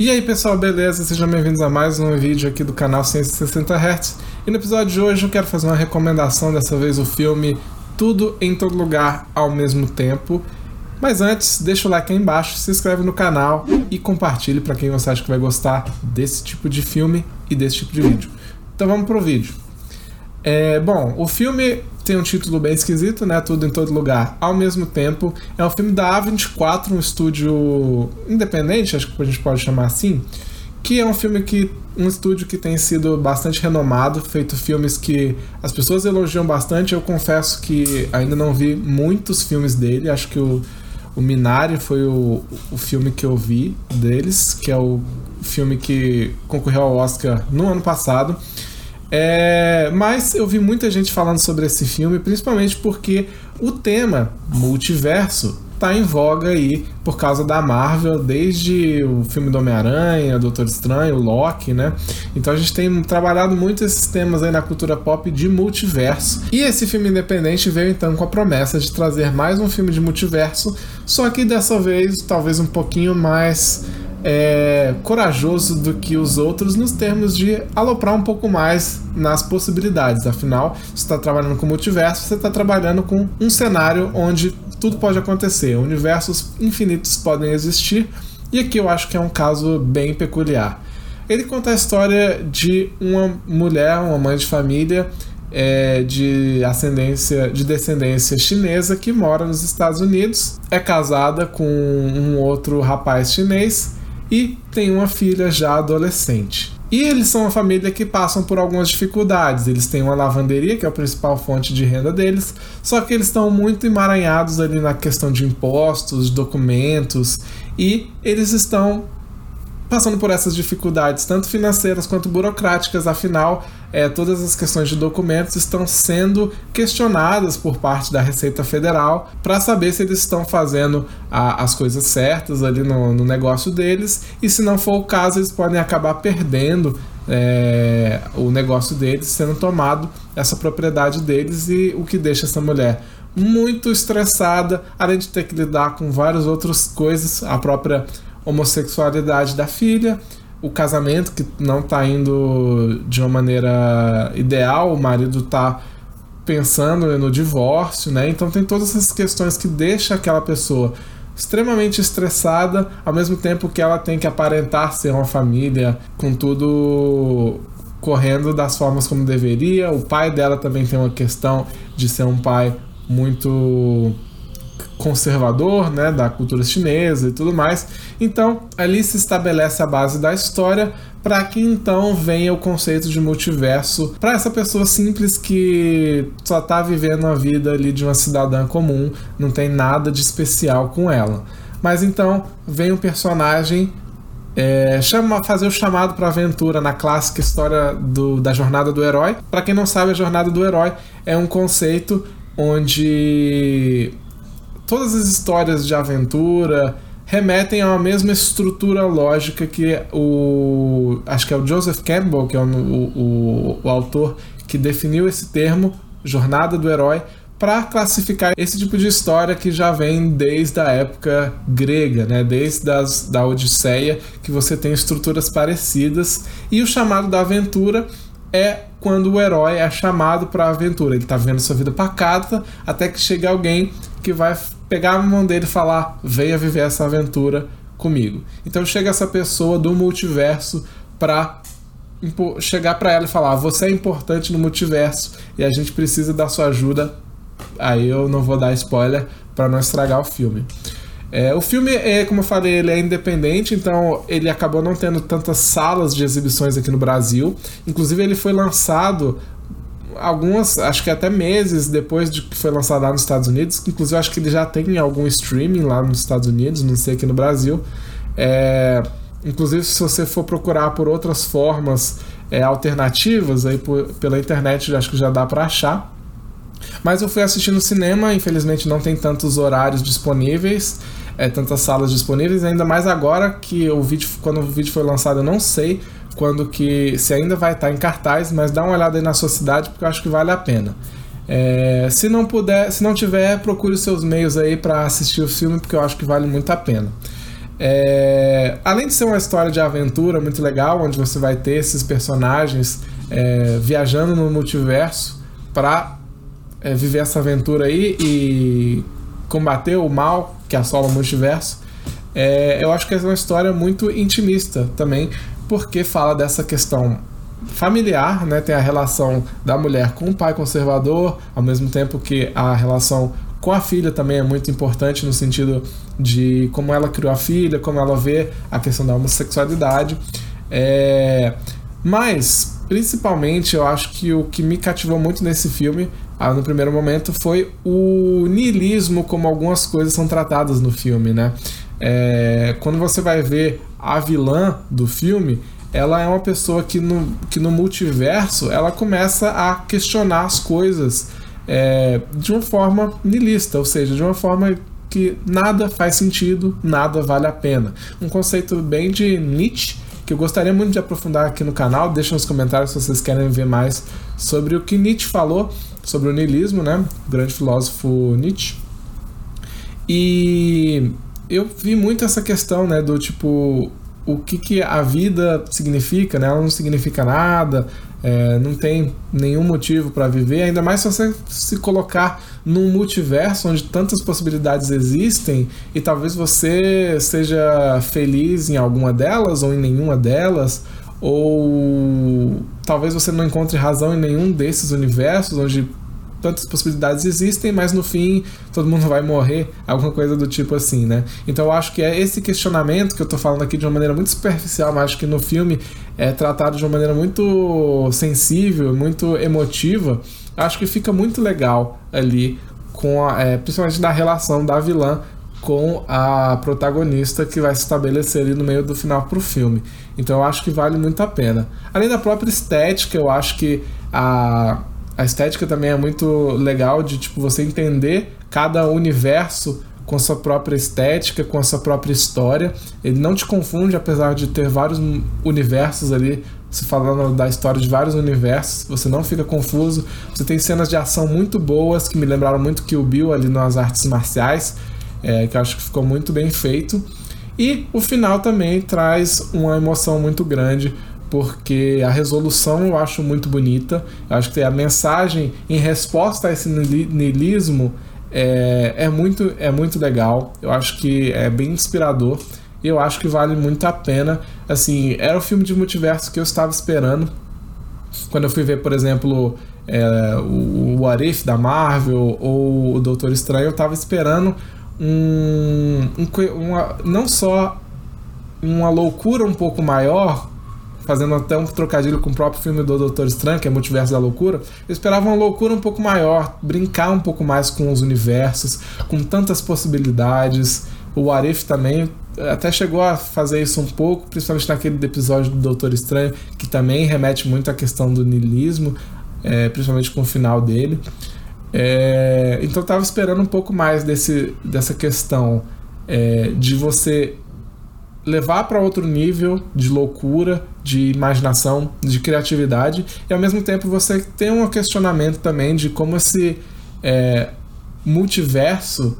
E aí pessoal, beleza? Sejam bem-vindos a mais um vídeo aqui do canal 160 Hz. E no episódio de hoje eu quero fazer uma recomendação, dessa vez o filme Tudo em Todo Lugar ao mesmo tempo. Mas antes, deixa o like aí embaixo, se inscreve no canal e compartilhe para quem você acha que vai gostar desse tipo de filme e desse tipo de vídeo. Então vamos pro vídeo. É, bom, o filme tem um título bem esquisito, né? Tudo em todo lugar ao mesmo tempo. É um filme da A24, um estúdio independente, acho que a gente pode chamar assim. Que é um filme que. um estúdio que tem sido bastante renomado, feito filmes que as pessoas elogiam bastante. Eu confesso que ainda não vi muitos filmes dele. Acho que o, o Minari foi o, o filme que eu vi deles, que é o filme que concorreu ao Oscar no ano passado. É, mas eu vi muita gente falando sobre esse filme, principalmente porque o tema multiverso tá em voga aí por causa da Marvel, desde o filme do Homem-Aranha, Doutor Estranho, Loki, né? Então a gente tem trabalhado muito esses temas aí na cultura pop de multiverso. E esse filme independente veio então com a promessa de trazer mais um filme de multiverso, só que dessa vez talvez um pouquinho mais é, corajoso do que os outros nos termos de aloprar um pouco mais nas possibilidades. Afinal, você está trabalhando com multiverso, você está trabalhando com um cenário onde tudo pode acontecer, universos infinitos podem existir, e aqui eu acho que é um caso bem peculiar. Ele conta a história de uma mulher, uma mãe de família é, de ascendência, de descendência chinesa que mora nos Estados Unidos, é casada com um outro rapaz chinês e tem uma filha já adolescente. E eles são uma família que passam por algumas dificuldades. Eles têm uma lavanderia, que é a principal fonte de renda deles, só que eles estão muito emaranhados ali na questão de impostos, documentos, e eles estão passando por essas dificuldades, tanto financeiras quanto burocráticas, afinal, é, todas as questões de documentos estão sendo questionadas por parte da Receita Federal para saber se eles estão fazendo a, as coisas certas ali no, no, negócio deles e, se não for o caso, eles podem acabar perdendo é, o negócio deles, sendo tomado essa propriedade deles e o que deixa essa mulher muito estressada, além de ter que lidar com várias outras coisas, a própria homossexualidade da filha, o casamento que não está indo de uma maneira ideal, o marido está pensando no divórcio, né? Então tem todas essas questões que deixa aquela pessoa extremamente estressada, ao mesmo tempo que ela tem que aparentar ser uma família com tudo correndo das formas como deveria. O pai dela também tem uma questão de ser um pai muito conservador, né, da cultura chinesa e tudo mais. Então, ali se estabelece a base da história para que então venha o conceito de multiverso para essa pessoa simples que só está vivendo a vida ali de uma cidadã comum, não tem nada de especial com ela. Mas então vem um personagem é, chama, fazer o chamado para aventura na clássica história do, da jornada do herói. Para quem não sabe, a jornada do herói é um conceito onde todas as histórias de aventura remetem a uma mesma estrutura lógica que o. Acho que é o Joseph Campbell, que é o, o, o autor que definiu esse termo, jornada do herói, para classificar esse tipo de história que já vem desde a época grega, né? desde as, da Odisseia, que você tem estruturas parecidas. E o chamado da aventura é quando o herói é chamado para a aventura. Ele está vendo sua vida pacata até que chega alguém que vai pegar a mão dele e falar: venha viver essa aventura comigo. Então chega essa pessoa do multiverso para chegar para ela e falar: você é importante no multiverso e a gente precisa da sua ajuda. Aí eu não vou dar spoiler para não estragar o filme. É, o filme, é, como eu falei, ele é independente, então ele acabou não tendo tantas salas de exibições aqui no Brasil. Inclusive, ele foi lançado algumas, acho que até meses depois de que foi lançado lá nos Estados Unidos, inclusive acho que ele já tem algum streaming lá nos Estados Unidos, não sei aqui no Brasil. É, inclusive, se você for procurar por outras formas é, alternativas aí por, pela internet, acho que já dá para achar. Mas eu fui assistir no cinema, infelizmente não tem tantos horários disponíveis, é, tantas salas disponíveis, ainda mais agora que o vídeo, quando o vídeo foi lançado, eu não sei quando que se ainda vai estar em cartaz, mas dá uma olhada aí na sua cidade porque eu acho que vale a pena. É, se não puder, se não tiver, procure os seus meios aí para assistir o filme porque eu acho que vale muito a pena. É, além de ser uma história de aventura muito legal, onde você vai ter esses personagens é, viajando no multiverso para é, viver essa aventura aí e combater o mal que assola o multiverso, é, eu acho que é uma história muito intimista também, porque fala dessa questão familiar, né? Tem a relação da mulher com o pai conservador, ao mesmo tempo que a relação com a filha também é muito importante no sentido de como ela criou a filha, como ela vê a questão da homossexualidade. É... Mas, principalmente, eu acho que o que me cativou muito nesse filme, ah, no primeiro momento, foi o niilismo, como algumas coisas são tratadas no filme, né? É... Quando você vai ver a vilã do filme, ela é uma pessoa que no, que no multiverso ela começa a questionar as coisas é, de uma forma nilista, ou seja, de uma forma que nada faz sentido, nada vale a pena. Um conceito bem de Nietzsche que eu gostaria muito de aprofundar aqui no canal. Deixa nos comentários se vocês querem ver mais sobre o que Nietzsche falou sobre o niilismo, né? O grande filósofo Nietzsche. E eu vi muito essa questão, né, do tipo o que, que a vida significa, né? Ela não significa nada, é, não tem nenhum motivo para viver, ainda mais se você se colocar num multiverso onde tantas possibilidades existem e talvez você seja feliz em alguma delas ou em nenhuma delas, ou talvez você não encontre razão em nenhum desses universos onde tantas possibilidades existem, mas no fim todo mundo vai morrer, alguma coisa do tipo assim, né? Então eu acho que é esse questionamento que eu tô falando aqui de uma maneira muito superficial, mas acho que no filme é tratado de uma maneira muito sensível, muito emotiva. Acho que fica muito legal ali com a, é, principalmente da relação da vilã com a protagonista que vai se estabelecer ali no meio do final pro filme. Então eu acho que vale muito a pena. Além da própria estética, eu acho que a a estética também é muito legal de tipo você entender cada universo com sua própria estética, com a sua própria história. Ele não te confunde, apesar de ter vários universos ali, se falando da história de vários universos, você não fica confuso. Você tem cenas de ação muito boas que me lembraram muito o Bill ali nas artes marciais, é, que eu acho que ficou muito bem feito. E o final também traz uma emoção muito grande porque a resolução eu acho muito bonita. Eu acho que a mensagem em resposta a esse niilismo é, é, muito, é muito legal. Eu acho que é bem inspirador. E eu acho que vale muito a pena. Assim, era o filme de multiverso que eu estava esperando. Quando eu fui ver, por exemplo, é, o, What da Marvel ou o Doutor Estranho, eu estava esperando um, um, uma, não só uma loucura um pouco maior, fazendo até um trocadilho com o próprio filme do Doutor Estranho, que é Multiverso da Loucura, eu esperava uma loucura um pouco maior, brincar um pouco mais com os universos, com tantas possibilidades. O Arif também até chegou a fazer isso um pouco, principalmente naquele episódio do Doutor Estranho, que também remete muito à questão do niilismo, é, principalmente com o final dele. É, então eu estava esperando um pouco mais desse, dessa questão é, de você levar para outro nível de loucura, de imaginação, de criatividade, e ao mesmo tempo você tem um questionamento também de como esse é, multiverso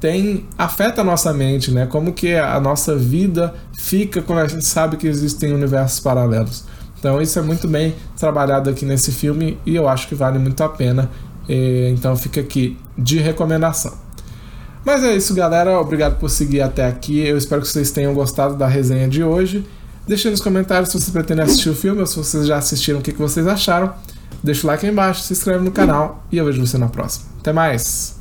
tem afeta a nossa mente, né? Como que a nossa vida fica quando a gente sabe que existem universos paralelos. Então isso é muito bem trabalhado aqui nesse filme e eu acho que vale muito a pena. Então fica aqui de recomendação. Mas é isso, galera. Obrigado por seguir até aqui. Eu espero que vocês tenham gostado da resenha de hoje. Deixe nos comentários se vocês pretendem assistir o filme ou se vocês já assistiram, o que vocês acharam. Deixa o like aí embaixo, se inscreve no canal e eu vejo você na próxima. Até mais!